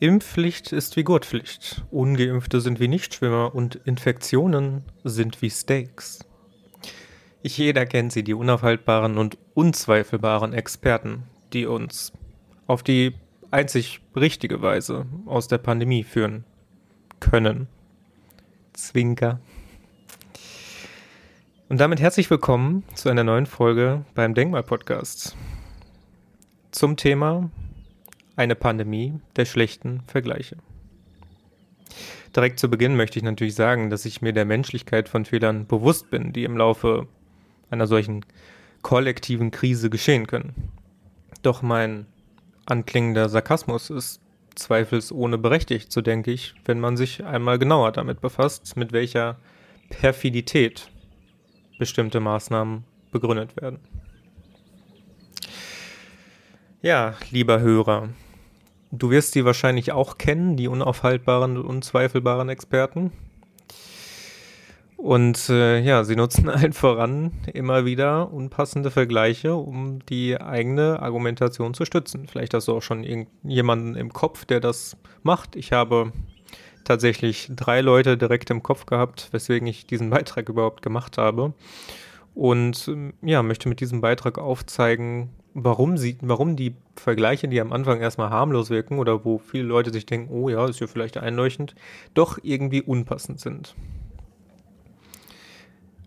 Impfpflicht ist wie Gurtpflicht. Ungeimpfte sind wie Nichtschwimmer und Infektionen sind wie Steaks. Ich jeder kennt sie, die unaufhaltbaren und unzweifelbaren Experten, die uns auf die einzig richtige Weise aus der Pandemie führen können. Zwinker. Und damit herzlich willkommen zu einer neuen Folge beim Denkmal-Podcast. Zum Thema eine Pandemie der schlechten Vergleiche. Direkt zu Beginn möchte ich natürlich sagen, dass ich mir der Menschlichkeit von Fehlern bewusst bin, die im Laufe einer solchen kollektiven Krise geschehen können. Doch mein anklingender Sarkasmus ist zweifelsohne berechtigt, so denke ich, wenn man sich einmal genauer damit befasst, mit welcher Perfidität bestimmte Maßnahmen begründet werden. Ja, lieber Hörer, Du wirst sie wahrscheinlich auch kennen, die unaufhaltbaren unzweifelbaren Experten. Und äh, ja, sie nutzen allen voran immer wieder unpassende Vergleiche, um die eigene Argumentation zu stützen. Vielleicht hast du auch schon jemanden im Kopf, der das macht. Ich habe tatsächlich drei Leute direkt im Kopf gehabt, weswegen ich diesen Beitrag überhaupt gemacht habe. Und ähm, ja, möchte mit diesem Beitrag aufzeigen, warum sie, warum die Vergleiche, die am Anfang erstmal harmlos wirken oder wo viele Leute sich denken, oh ja, ist ja vielleicht einleuchtend, doch irgendwie unpassend sind.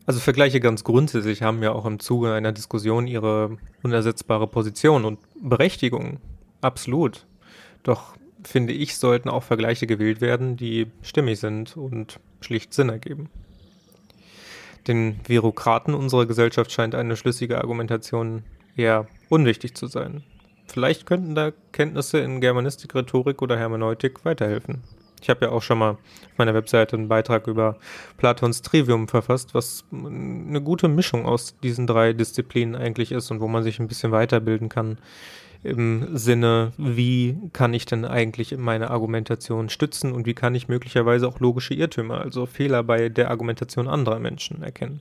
Also Vergleiche ganz grundsätzlich haben ja auch im Zuge einer Diskussion ihre unersetzbare Position und Berechtigung. Absolut. Doch finde ich, sollten auch Vergleiche gewählt werden, die stimmig sind und schlicht Sinn ergeben. Den Bürokraten unserer Gesellschaft scheint eine schlüssige Argumentation eher unwichtig zu sein. Vielleicht könnten da Kenntnisse in Germanistik, Rhetorik oder Hermeneutik weiterhelfen. Ich habe ja auch schon mal auf meiner Webseite einen Beitrag über Platons Trivium verfasst, was eine gute Mischung aus diesen drei Disziplinen eigentlich ist und wo man sich ein bisschen weiterbilden kann im Sinne, wie kann ich denn eigentlich meine Argumentation stützen und wie kann ich möglicherweise auch logische Irrtümer, also Fehler bei der Argumentation anderer Menschen erkennen.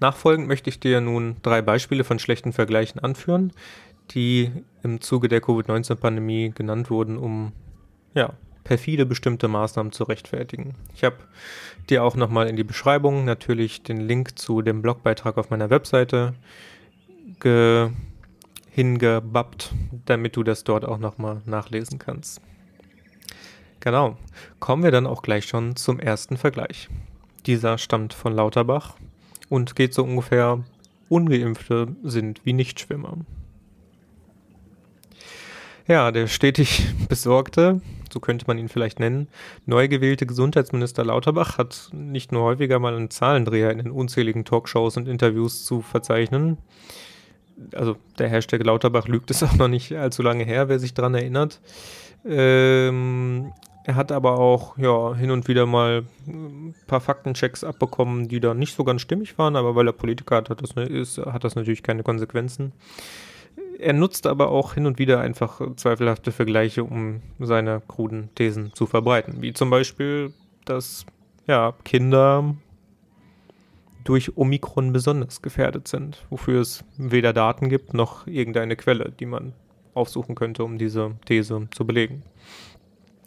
Nachfolgend möchte ich dir nun drei Beispiele von schlechten Vergleichen anführen, die im Zuge der Covid-19-Pandemie genannt wurden, um ja, perfide bestimmte Maßnahmen zu rechtfertigen. Ich habe dir auch nochmal in die Beschreibung natürlich den Link zu dem Blogbeitrag auf meiner Webseite ge hingebappt, damit du das dort auch nochmal nachlesen kannst. Genau, kommen wir dann auch gleich schon zum ersten Vergleich. Dieser stammt von Lauterbach und geht so ungefähr, ungeimpfte sind wie Nichtschwimmer. Ja, der stetig besorgte, so könnte man ihn vielleicht nennen, neu gewählte Gesundheitsminister Lauterbach hat nicht nur häufiger mal einen Zahlendreher in den unzähligen Talkshows und Interviews zu verzeichnen. Also der Hashtag Lauterbach lügt es auch noch nicht allzu lange her, wer sich daran erinnert. Ähm, er hat aber auch ja, hin und wieder mal ein paar Faktenchecks abbekommen, die da nicht so ganz stimmig waren, aber weil er Politiker hat, hat das, ne, ist, hat das natürlich keine Konsequenzen. Er nutzt aber auch hin und wieder einfach zweifelhafte Vergleiche, um seine kruden Thesen zu verbreiten. Wie zum Beispiel, dass ja, Kinder durch Omikron besonders gefährdet sind, wofür es weder Daten gibt noch irgendeine Quelle, die man aufsuchen könnte, um diese These zu belegen.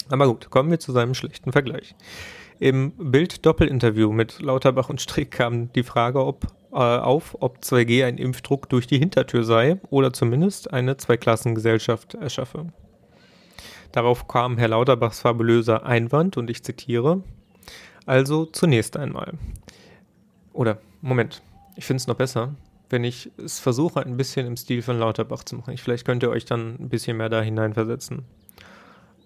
Aber gut, kommen wir zu seinem schlechten Vergleich. Im Bild-Doppelinterview mit Lauterbach und Strick kam die Frage ob, äh, auf, ob 2G ein Impfdruck durch die Hintertür sei oder zumindest eine Zweiklassengesellschaft erschaffe. Darauf kam Herr Lauterbachs fabulöser Einwand und ich zitiere: Also zunächst einmal. Oder, Moment, ich finde es noch besser, wenn ich es versuche, ein bisschen im Stil von Lauterbach zu machen. Ich, vielleicht könnt ihr euch dann ein bisschen mehr da hineinversetzen.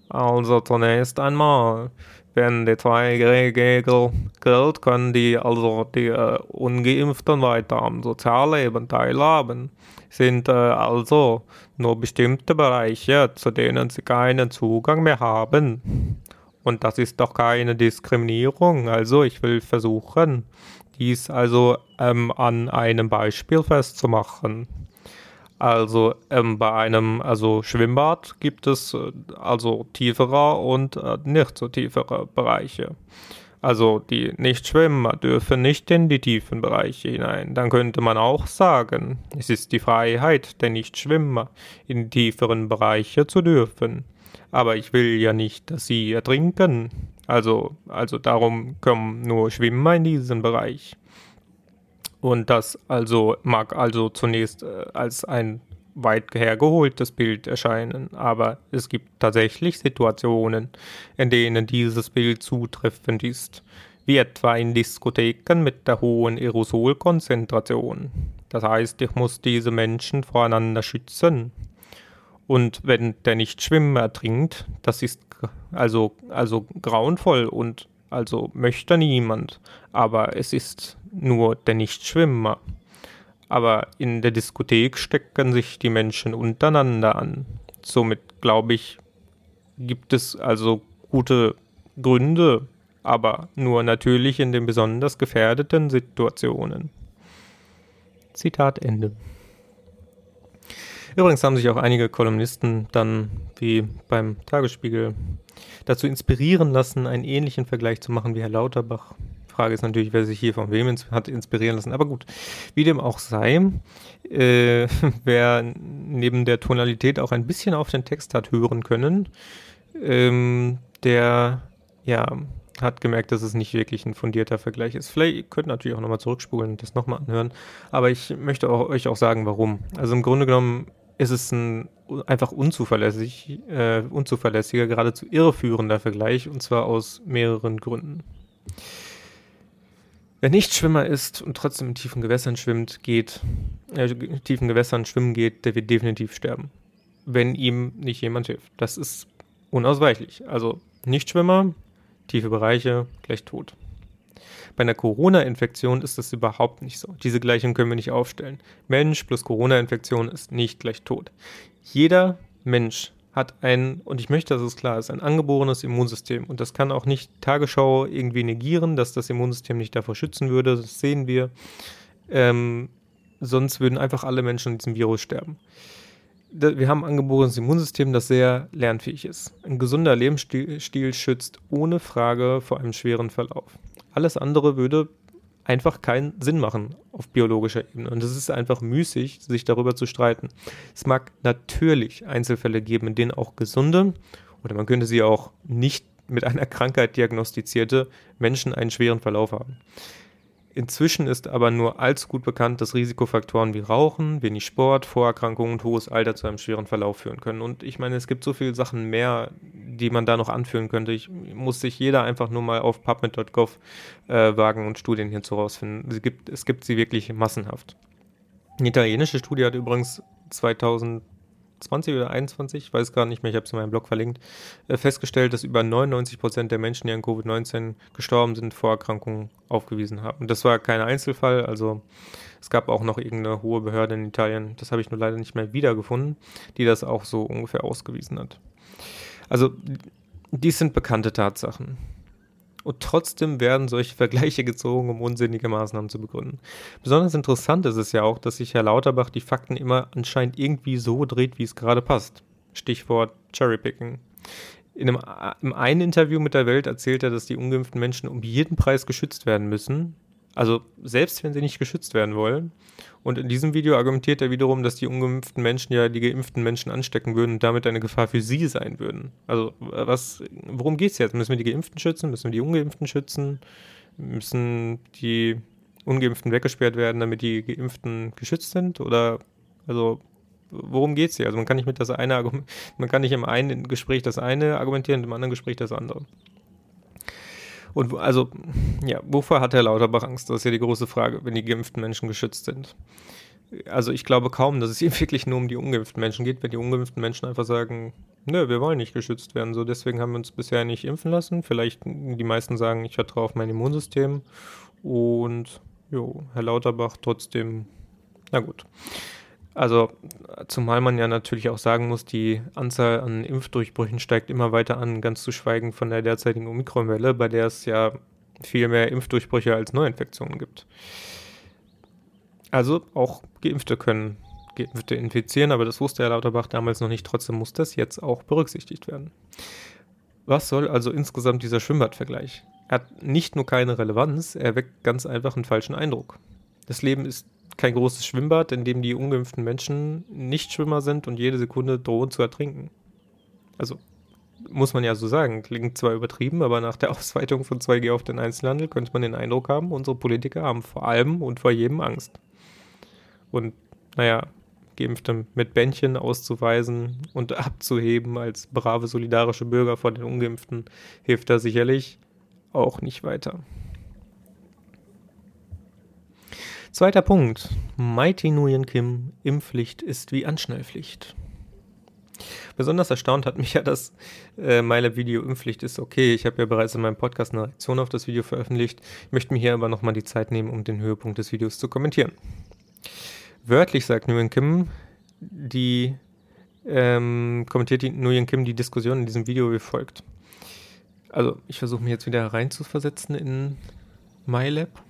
Also zunächst einmal, wenn die 2G-Regel gilt, können die also die äh, Ungeimpften weiter am Sozialleben teilhaben. Sind äh, also nur bestimmte Bereiche, zu denen sie keinen Zugang mehr haben. Und das ist doch keine Diskriminierung. Also ich will versuchen, dies also ähm, an einem Beispiel festzumachen. Also ähm, bei einem also Schwimmbad gibt es äh, also tiefere und äh, nicht so tiefere Bereiche. Also die Nichtschwimmer dürfen nicht in die tiefen Bereiche hinein. Dann könnte man auch sagen, es ist die Freiheit der Nichtschwimmer in die tieferen Bereiche zu dürfen. Aber ich will ja nicht, dass sie ertrinken. Also, also darum kommen nur Schwimmer in diesen Bereich. Und das also mag also zunächst äh, als ein weit hergeholtes Bild erscheinen, aber es gibt tatsächlich Situationen, in denen dieses Bild zutreffend ist, wie etwa in Diskotheken mit der hohen Aerosolkonzentration. Das heißt, ich muss diese Menschen voreinander schützen. Und wenn der Nichtschwimmer ertrinkt, das ist also, also grauenvoll und also möchte niemand, aber es ist nur der Nichtschwimmer. Aber in der Diskothek stecken sich die Menschen untereinander an. Somit glaube ich, gibt es also gute Gründe, aber nur natürlich in den besonders gefährdeten Situationen. Zitat Ende. Übrigens haben sich auch einige Kolumnisten dann, wie beim Tagesspiegel, dazu inspirieren lassen, einen ähnlichen Vergleich zu machen wie Herr Lauterbach. Frage ist natürlich, wer sich hier von wem ins hat inspirieren lassen. Aber gut, wie dem auch sei, äh, wer neben der Tonalität auch ein bisschen auf den Text hat hören können, ähm, der ja hat gemerkt, dass es nicht wirklich ein fundierter Vergleich ist. Vielleicht ihr könnt natürlich auch nochmal zurückspulen und das nochmal anhören. Aber ich möchte auch, euch auch sagen, warum. Also im Grunde genommen ist es ein einfach unzuverlässig, äh, unzuverlässiger, geradezu irreführender Vergleich und zwar aus mehreren Gründen. Wer nicht Schwimmer ist und trotzdem in tiefen Gewässern schwimmt, geht, äh, in tiefen Gewässern schwimmen geht, der wird definitiv sterben. Wenn ihm nicht jemand hilft. Das ist unausweichlich. Also Nichtschwimmer, tiefe Bereiche, gleich tot. Bei einer Corona-Infektion ist das überhaupt nicht so. Diese Gleichung können wir nicht aufstellen. Mensch plus Corona-Infektion ist nicht gleich tot. Jeder Mensch hat ein, und ich möchte, dass es klar ist, ein angeborenes Immunsystem. Und das kann auch nicht Tagesschau irgendwie negieren, dass das Immunsystem nicht davor schützen würde. Das sehen wir. Ähm, sonst würden einfach alle Menschen an diesem Virus sterben. Wir haben ein angeborenes Immunsystem, das sehr lernfähig ist. Ein gesunder Lebensstil schützt ohne Frage vor einem schweren Verlauf. Alles andere würde einfach keinen Sinn machen auf biologischer Ebene. Und es ist einfach müßig, sich darüber zu streiten. Es mag natürlich Einzelfälle geben, in denen auch gesunde oder man könnte sie auch nicht mit einer Krankheit diagnostizierte Menschen einen schweren Verlauf haben. Inzwischen ist aber nur allzu gut bekannt, dass Risikofaktoren wie Rauchen, wenig Sport, Vorerkrankungen und hohes Alter zu einem schweren Verlauf führen können. Und ich meine, es gibt so viele Sachen mehr, die man da noch anführen könnte. Ich muss sich jeder einfach nur mal auf pubmed.gov äh, wagen und Studien hierzu rausfinden. Es gibt, es gibt sie wirklich massenhaft. Eine italienische Studie hat übrigens 2000 20 oder 21, ich weiß gar nicht mehr, ich habe es in meinem Blog verlinkt, äh, festgestellt, dass über 99 Prozent der Menschen, die an Covid-19 gestorben sind, Vorerkrankungen aufgewiesen haben. Das war kein Einzelfall, also es gab auch noch irgendeine hohe Behörde in Italien, das habe ich nur leider nicht mehr wiedergefunden, die das auch so ungefähr ausgewiesen hat. Also dies sind bekannte Tatsachen. Und trotzdem werden solche Vergleiche gezogen, um unsinnige Maßnahmen zu begründen. Besonders interessant ist es ja auch, dass sich Herr Lauterbach die Fakten immer anscheinend irgendwie so dreht, wie es gerade passt. Stichwort Cherrypicking. In einem, Im einen Interview mit der Welt erzählt er, dass die ungeimpften Menschen um jeden Preis geschützt werden müssen. Also selbst wenn sie nicht geschützt werden wollen. Und in diesem Video argumentiert er wiederum, dass die ungeimpften Menschen ja die geimpften Menschen anstecken würden und damit eine Gefahr für sie sein würden. Also was, worum geht es jetzt? Müssen wir die Geimpften schützen? Müssen wir die Ungeimpften schützen? Müssen die Ungeimpften weggesperrt werden, damit die Geimpften geschützt sind? Oder also worum geht es hier? Also man kann nicht mit das eine man kann nicht im einen Gespräch das eine argumentieren, im anderen Gespräch das andere. Und also, ja, wovor hat Herr Lauterbach Angst? Das ist ja die große Frage, wenn die geimpften Menschen geschützt sind. Also ich glaube kaum, dass es hier wirklich nur um die ungeimpften Menschen geht, wenn die ungeimpften Menschen einfach sagen, nö, wir wollen nicht geschützt werden, so deswegen haben wir uns bisher nicht impfen lassen. Vielleicht die meisten sagen, ich vertraue auf mein Immunsystem und jo, Herr Lauterbach trotzdem, na gut. Also, zumal man ja natürlich auch sagen muss, die Anzahl an Impfdurchbrüchen steigt immer weiter an, ganz zu schweigen von der derzeitigen Omikronwelle, bei der es ja viel mehr Impfdurchbrüche als Neuinfektionen gibt. Also auch Geimpfte können Geimpfte infizieren, aber das wusste Herr Lauterbach damals noch nicht. Trotzdem muss das jetzt auch berücksichtigt werden. Was soll also insgesamt dieser Schwimmbadvergleich? Er hat nicht nur keine Relevanz, er weckt ganz einfach einen falschen Eindruck. Das Leben ist kein großes Schwimmbad, in dem die ungeimpften Menschen nicht Schwimmer sind und jede Sekunde drohen zu ertrinken. Also muss man ja so sagen, klingt zwar übertrieben, aber nach der Ausweitung von 2G auf den Einzelhandel könnte man den Eindruck haben, unsere Politiker haben vor allem und vor jedem Angst. Und naja, Geimpfte mit Bändchen auszuweisen und abzuheben als brave solidarische Bürger vor den Ungeimpften hilft da sicherlich auch nicht weiter. Zweiter Punkt. Mighty Nguyen Kim, Impfpflicht ist wie Anschnellpflicht. Besonders erstaunt hat mich ja das äh, MyLab-Video Impfpflicht ist okay. Ich habe ja bereits in meinem Podcast eine Reaktion auf das Video veröffentlicht. Ich möchte mir hier aber nochmal die Zeit nehmen, um den Höhepunkt des Videos zu kommentieren. Wörtlich sagt Nguyen Kim, die ähm, kommentiert die Nguyen Kim die Diskussion in diesem Video wie folgt. Also, ich versuche mich jetzt wieder reinzuversetzen in MyLab.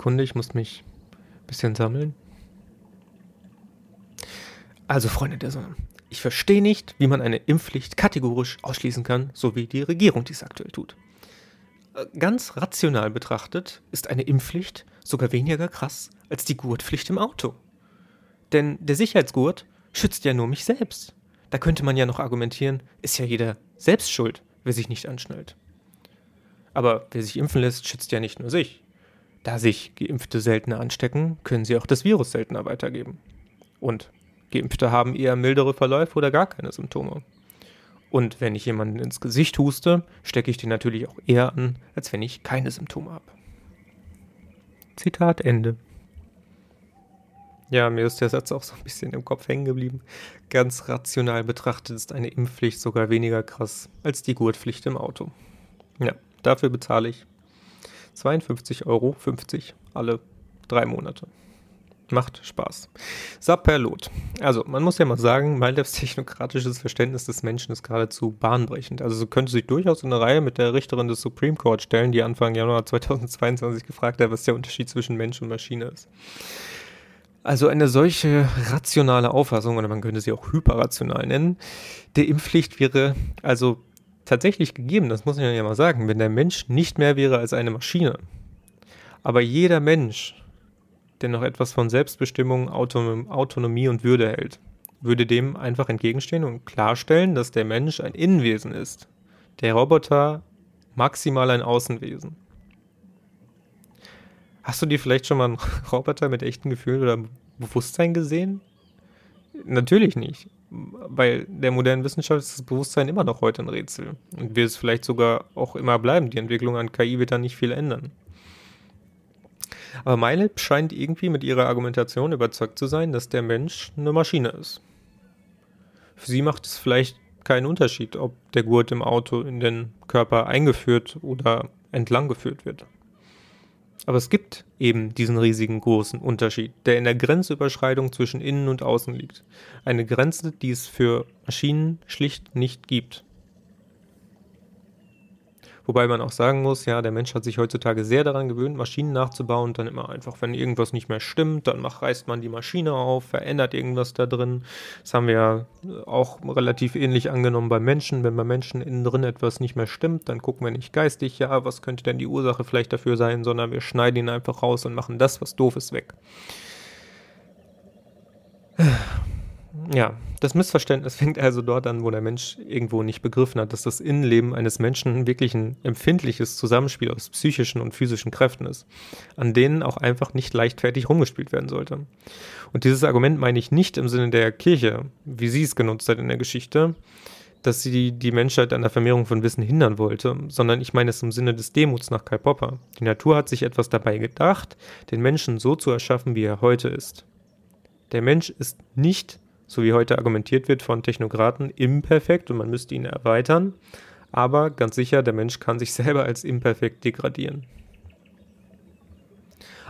Sekunde, ich muss mich ein bisschen sammeln. Also, Freunde der Sonne, ich verstehe nicht, wie man eine Impfpflicht kategorisch ausschließen kann, so wie die Regierung dies aktuell tut. Äh, ganz rational betrachtet ist eine Impfpflicht sogar weniger krass als die Gurtpflicht im Auto. Denn der Sicherheitsgurt schützt ja nur mich selbst. Da könnte man ja noch argumentieren, ist ja jeder selbst schuld, wer sich nicht anschnallt. Aber wer sich impfen lässt, schützt ja nicht nur sich. Da sich Geimpfte seltener anstecken, können sie auch das Virus seltener weitergeben. Und Geimpfte haben eher mildere Verläufe oder gar keine Symptome. Und wenn ich jemanden ins Gesicht huste, stecke ich den natürlich auch eher an, als wenn ich keine Symptome habe. Zitat Ende. Ja, mir ist der Satz auch so ein bisschen im Kopf hängen geblieben. Ganz rational betrachtet ist eine Impfpflicht sogar weniger krass als die Gurtpflicht im Auto. Ja, dafür bezahle ich 52,50 Euro alle drei Monate. Macht Spaß. Sapperlot. Also, man muss ja mal sagen, Maldevs technokratisches Verständnis des Menschen ist geradezu bahnbrechend. Also, so könnte sich durchaus in eine Reihe mit der Richterin des Supreme Court stellen, die Anfang Januar 2022 gefragt hat, was der Unterschied zwischen Mensch und Maschine ist. Also eine solche rationale Auffassung, oder man könnte sie auch hyperrational nennen, der Impfpflicht wäre also tatsächlich gegeben, das muss man ja mal sagen, wenn der Mensch nicht mehr wäre als eine Maschine. Aber jeder Mensch der noch etwas von Selbstbestimmung, Autonom Autonomie und Würde hält, würde dem einfach entgegenstehen und klarstellen, dass der Mensch ein Innenwesen ist, der Roboter maximal ein Außenwesen. Hast du dir vielleicht schon mal einen Roboter mit echten Gefühlen oder Bewusstsein gesehen? Natürlich nicht, weil der modernen Wissenschaft ist das Bewusstsein immer noch heute ein Rätsel und wird es vielleicht sogar auch immer bleiben. Die Entwicklung an KI wird da nicht viel ändern. Aber MyLab scheint irgendwie mit ihrer Argumentation überzeugt zu sein, dass der Mensch eine Maschine ist. Für sie macht es vielleicht keinen Unterschied, ob der Gurt im Auto in den Körper eingeführt oder entlang geführt wird. Aber es gibt eben diesen riesigen großen Unterschied, der in der Grenzüberschreitung zwischen innen und außen liegt. Eine Grenze, die es für Maschinen schlicht nicht gibt. Wobei man auch sagen muss, ja, der Mensch hat sich heutzutage sehr daran gewöhnt, Maschinen nachzubauen. Dann immer einfach, wenn irgendwas nicht mehr stimmt, dann macht, reißt man die Maschine auf, verändert irgendwas da drin. Das haben wir ja auch relativ ähnlich angenommen bei Menschen. Wenn bei Menschen innen drin etwas nicht mehr stimmt, dann gucken wir nicht geistig, ja, was könnte denn die Ursache vielleicht dafür sein, sondern wir schneiden ihn einfach raus und machen das, was doof ist, weg. Ja, das Missverständnis fängt also dort an, wo der Mensch irgendwo nicht begriffen hat, dass das Innenleben eines Menschen wirklich ein empfindliches Zusammenspiel aus psychischen und physischen Kräften ist, an denen auch einfach nicht leichtfertig rumgespielt werden sollte. Und dieses Argument meine ich nicht im Sinne der Kirche, wie sie es genutzt hat in der Geschichte, dass sie die Menschheit an der Vermehrung von Wissen hindern wollte, sondern ich meine es im Sinne des Demuts nach Karl Popper. Die Natur hat sich etwas dabei gedacht, den Menschen so zu erschaffen, wie er heute ist. Der Mensch ist nicht so wie heute argumentiert wird von Technokraten, imperfekt und man müsste ihn erweitern. Aber ganz sicher, der Mensch kann sich selber als imperfekt degradieren.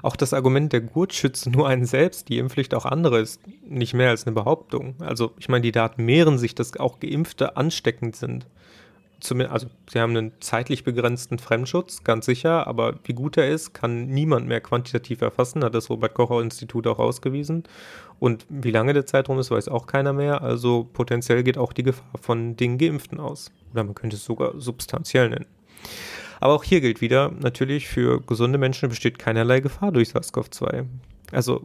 Auch das Argument, der Gurt schützt nur einen selbst, die Impfpflicht auch andere, ist nicht mehr als eine Behauptung. Also ich meine, die Daten mehren sich, dass auch Geimpfte ansteckend sind zumindest, also sie haben einen zeitlich begrenzten Fremdschutz, ganz sicher, aber wie gut er ist, kann niemand mehr quantitativ erfassen, hat das Robert Kocher Institut auch ausgewiesen. Und wie lange der Zeitraum ist, weiß auch keiner mehr. Also potenziell geht auch die Gefahr von den Geimpften aus. Oder man könnte es sogar substanziell nennen. Aber auch hier gilt wieder, natürlich für gesunde Menschen besteht keinerlei Gefahr durch SARS-CoV-2. Also,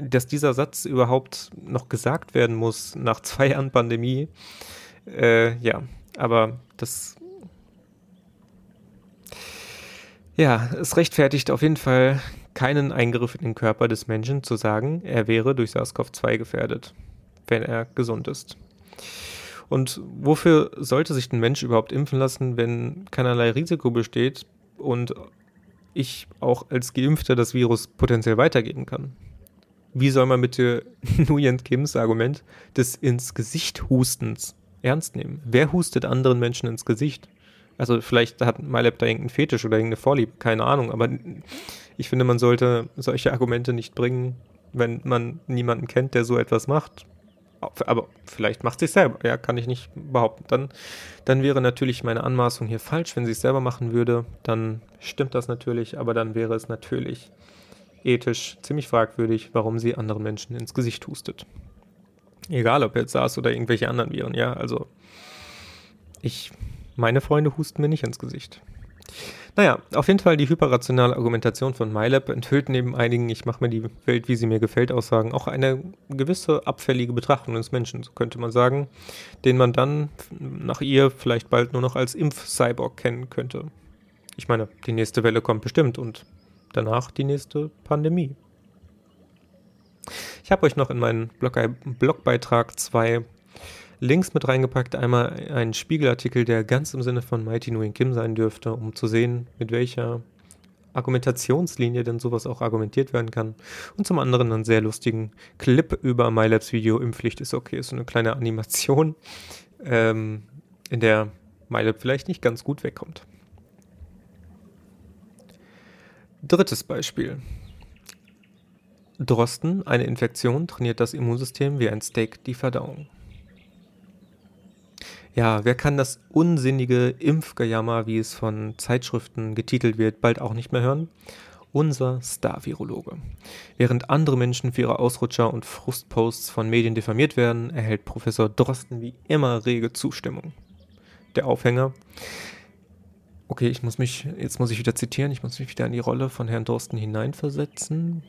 dass dieser Satz überhaupt noch gesagt werden muss nach zwei Jahren Pandemie, äh, ja, Aber das ja, es rechtfertigt auf jeden Fall keinen Eingriff in den Körper des Menschen zu sagen, er wäre durch SARS-CoV-2 gefährdet, wenn er gesund ist. Und wofür sollte sich ein Mensch überhaupt impfen lassen, wenn keinerlei Risiko besteht und ich auch als Geimpfter das Virus potenziell weitergeben kann? Wie soll man bitte Nguyen Kims Argument des ins Gesicht Hustens ernst nehmen? Wer hustet anderen Menschen ins Gesicht? Also vielleicht hat MyLab da irgendeinen Fetisch oder irgendeine Vorliebe, keine Ahnung, aber ich finde, man sollte solche Argumente nicht bringen, wenn man niemanden kennt, der so etwas macht. Aber vielleicht macht sie es selber, ja, kann ich nicht behaupten. Dann, dann wäre natürlich meine Anmaßung hier falsch. Wenn sie es selber machen würde, dann stimmt das natürlich, aber dann wäre es natürlich ethisch ziemlich fragwürdig, warum sie anderen Menschen ins Gesicht hustet. Egal, ob jetzt SARS oder irgendwelche anderen Viren, ja, also ich meine Freunde husten mir nicht ins Gesicht. Naja, auf jeden Fall die hyperrationale Argumentation von MyLab enthüllt neben einigen Ich mache mir die Welt, wie sie mir gefällt, Aussagen auch eine gewisse abfällige Betrachtung des Menschen, so könnte man sagen, den man dann nach ihr vielleicht bald nur noch als Impf-Cyborg kennen könnte. Ich meine, die nächste Welle kommt bestimmt und danach die nächste Pandemie. Ich habe euch noch in meinen Blogbeitrag zwei Links mit reingepackt. Einmal einen Spiegelartikel, der ganz im Sinne von Mighty Nguyen Kim sein dürfte, um zu sehen, mit welcher Argumentationslinie denn sowas auch argumentiert werden kann. Und zum anderen einen sehr lustigen Clip über MyLabs Video Impfpflicht ist okay. So eine kleine Animation, ähm, in der MyLab vielleicht nicht ganz gut wegkommt. Drittes Beispiel. Drosten, eine Infektion, trainiert das Immunsystem wie ein Steak die Verdauung. Ja, wer kann das unsinnige Impfgejammer, wie es von Zeitschriften getitelt wird, bald auch nicht mehr hören? Unser Star-Virologe. Während andere Menschen für ihre Ausrutscher und Frustposts von Medien diffamiert werden, erhält Professor Drosten wie immer rege Zustimmung. Der Aufhänger. Okay, ich muss mich, jetzt muss ich wieder zitieren, ich muss mich wieder in die Rolle von Herrn Drosten hineinversetzen.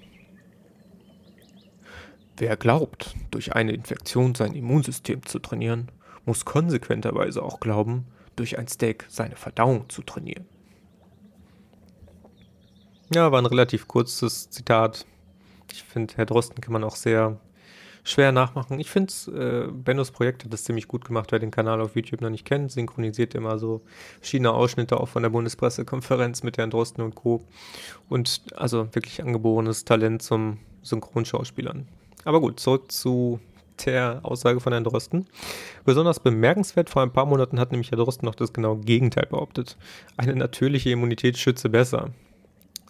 Wer glaubt, durch eine Infektion sein Immunsystem zu trainieren, muss konsequenterweise auch glauben, durch ein Steak seine Verdauung zu trainieren. Ja, war ein relativ kurzes Zitat. Ich finde, Herr Drosten kann man auch sehr schwer nachmachen. Ich finde, äh, Bennos Projekt hat das ziemlich gut gemacht. Wer den Kanal auf YouTube noch nicht kennt, synchronisiert immer so verschiedene Ausschnitte auch von der Bundespressekonferenz mit Herrn Drosten und Co. Und also wirklich angeborenes Talent zum Synchronschauspielern. Aber gut, zurück zu der Aussage von Herrn Drosten. Besonders bemerkenswert, vor ein paar Monaten hat nämlich Herr Drosten noch das genaue Gegenteil behauptet. Eine natürliche Immunität schütze besser.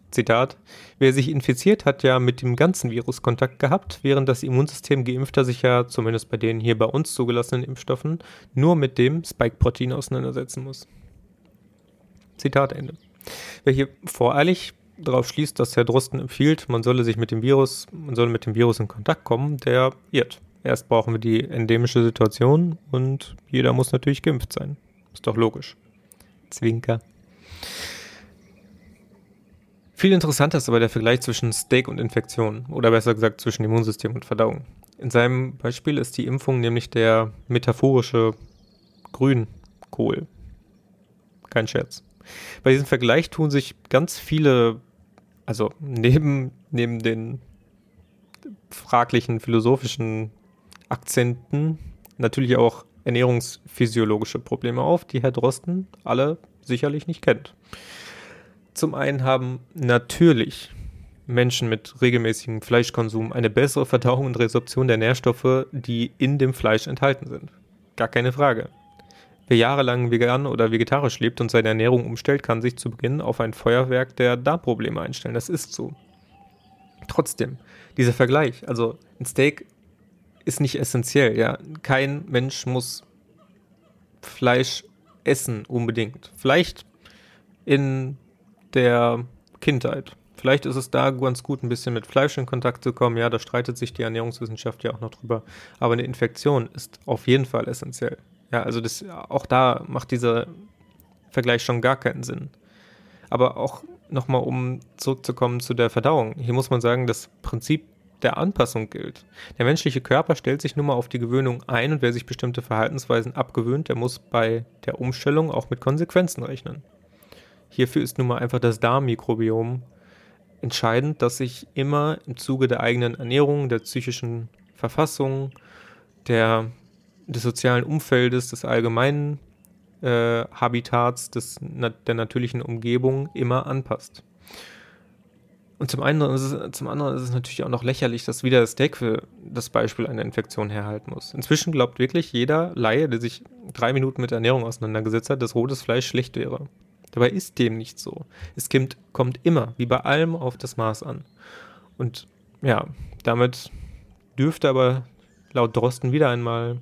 Zitat, wer sich infiziert, hat ja mit dem ganzen Virus Kontakt gehabt, während das Immunsystem Geimpfter sich ja, zumindest bei den hier bei uns zugelassenen Impfstoffen, nur mit dem Spike-Protein auseinandersetzen muss. Zitat Ende. Wer hier voreilig darauf schließt, dass Herr Drosten empfiehlt, man solle sich mit dem Virus, man solle mit dem Virus in Kontakt kommen, der irrt. Erst brauchen wir die endemische Situation und jeder muss natürlich geimpft sein. Ist doch logisch. Zwinker. Viel interessanter ist aber der Vergleich zwischen Steak und Infektion oder besser gesagt zwischen Immunsystem und Verdauung. In seinem Beispiel ist die Impfung nämlich der metaphorische Grünkohl. Kein Scherz. Bei diesem Vergleich tun sich ganz viele, also neben, neben den fraglichen philosophischen Akzenten natürlich auch ernährungsphysiologische Probleme auf, die Herr Drosten alle sicherlich nicht kennt. Zum einen haben natürlich Menschen mit regelmäßigem Fleischkonsum eine bessere Verdauung und Resorption der Nährstoffe, die in dem Fleisch enthalten sind. Gar keine Frage. Wer jahrelang vegan oder vegetarisch lebt und seine Ernährung umstellt, kann sich zu Beginn auf ein Feuerwerk der Darmprobleme einstellen. Das ist so. Trotzdem, dieser Vergleich, also ein Steak ist nicht essentiell, ja. Kein Mensch muss Fleisch essen unbedingt. Vielleicht in der Kindheit. Vielleicht ist es da ganz gut, ein bisschen mit Fleisch in Kontakt zu kommen. Ja, da streitet sich die Ernährungswissenschaft ja auch noch drüber. Aber eine Infektion ist auf jeden Fall essentiell. Ja, also das, auch da macht dieser Vergleich schon gar keinen Sinn. Aber auch nochmal, um zurückzukommen zu der Verdauung. Hier muss man sagen, das Prinzip der Anpassung gilt. Der menschliche Körper stellt sich nun mal auf die Gewöhnung ein und wer sich bestimmte Verhaltensweisen abgewöhnt, der muss bei der Umstellung auch mit Konsequenzen rechnen. Hierfür ist nun mal einfach das Darmmikrobiom entscheidend, dass sich immer im Zuge der eigenen Ernährung, der psychischen Verfassung, der, des sozialen Umfeldes, des allgemeinen äh, Habitats, des, der natürlichen Umgebung immer anpasst. Und zum, einen ist es, zum anderen ist es natürlich auch noch lächerlich, dass wieder das Steak für das Beispiel einer Infektion herhalten muss. Inzwischen glaubt wirklich jeder Laie, der sich drei Minuten mit Ernährung auseinandergesetzt hat, dass rotes Fleisch schlecht wäre. Dabei ist dem nicht so. Es kommt, kommt immer, wie bei allem, auf das Maß an. Und ja, damit dürfte aber laut Drosten wieder einmal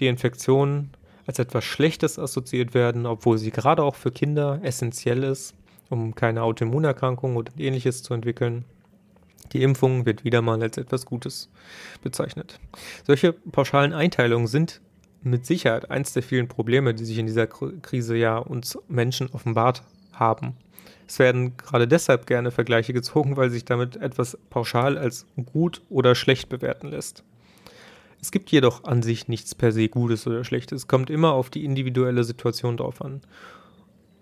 die Infektion als etwas Schlechtes assoziiert werden, obwohl sie gerade auch für Kinder essentiell ist um keine Autoimmunerkrankung oder ähnliches zu entwickeln. Die Impfung wird wieder mal als etwas Gutes bezeichnet. Solche pauschalen Einteilungen sind mit Sicherheit eins der vielen Probleme, die sich in dieser Krise ja uns Menschen offenbart haben. Es werden gerade deshalb gerne Vergleiche gezogen, weil sich damit etwas pauschal als gut oder schlecht bewerten lässt. Es gibt jedoch an sich nichts per se Gutes oder Schlechtes. Es kommt immer auf die individuelle Situation drauf an.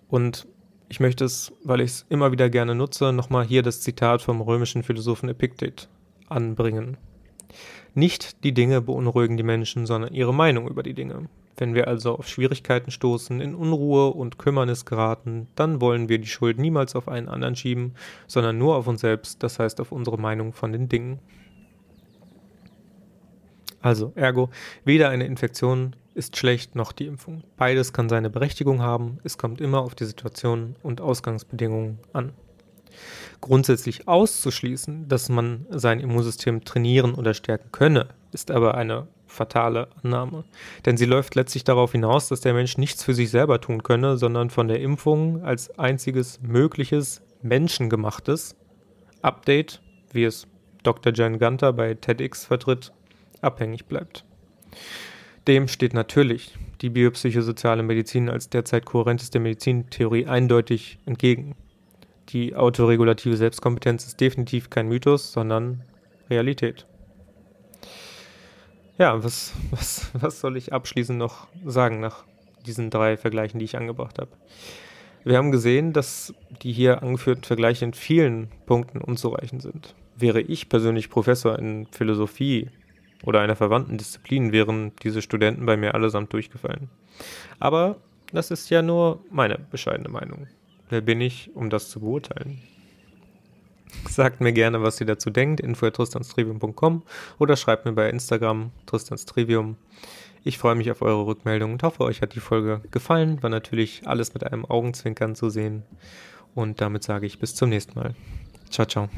Und ich möchte es, weil ich es immer wieder gerne nutze, nochmal hier das Zitat vom römischen Philosophen Epiktet anbringen. Nicht die Dinge beunruhigen die Menschen, sondern ihre Meinung über die Dinge. Wenn wir also auf Schwierigkeiten stoßen, in Unruhe und Kümmernis geraten, dann wollen wir die Schuld niemals auf einen anderen schieben, sondern nur auf uns selbst, das heißt auf unsere Meinung von den Dingen. Also, ergo, weder eine Infektion ist schlecht noch die Impfung. Beides kann seine Berechtigung haben, es kommt immer auf die Situation und Ausgangsbedingungen an. Grundsätzlich auszuschließen, dass man sein Immunsystem trainieren oder stärken könne, ist aber eine fatale Annahme. Denn sie läuft letztlich darauf hinaus, dass der Mensch nichts für sich selber tun könne, sondern von der Impfung als einziges mögliches menschengemachtes Update, wie es Dr. Jan Gunter bei TEDx vertritt, abhängig bleibt. Dem steht natürlich die biopsychosoziale Medizin als derzeit kohärenteste Medizintheorie eindeutig entgegen. Die autoregulative Selbstkompetenz ist definitiv kein Mythos, sondern Realität. Ja, was, was, was soll ich abschließend noch sagen nach diesen drei Vergleichen, die ich angebracht habe? Wir haben gesehen, dass die hier angeführten Vergleiche in vielen Punkten unzureichend sind. Wäre ich persönlich Professor in Philosophie oder einer verwandten Disziplin wären diese Studenten bei mir allesamt durchgefallen. Aber das ist ja nur meine bescheidene Meinung. Wer bin ich, um das zu beurteilen? Sagt mir gerne, was ihr dazu denkt, info.tristanstrivium.com oder schreibt mir bei Instagram tristanstrivium. Ich freue mich auf eure Rückmeldung und hoffe, euch hat die Folge gefallen. War natürlich alles mit einem Augenzwinkern zu sehen. Und damit sage ich bis zum nächsten Mal. Ciao, ciao.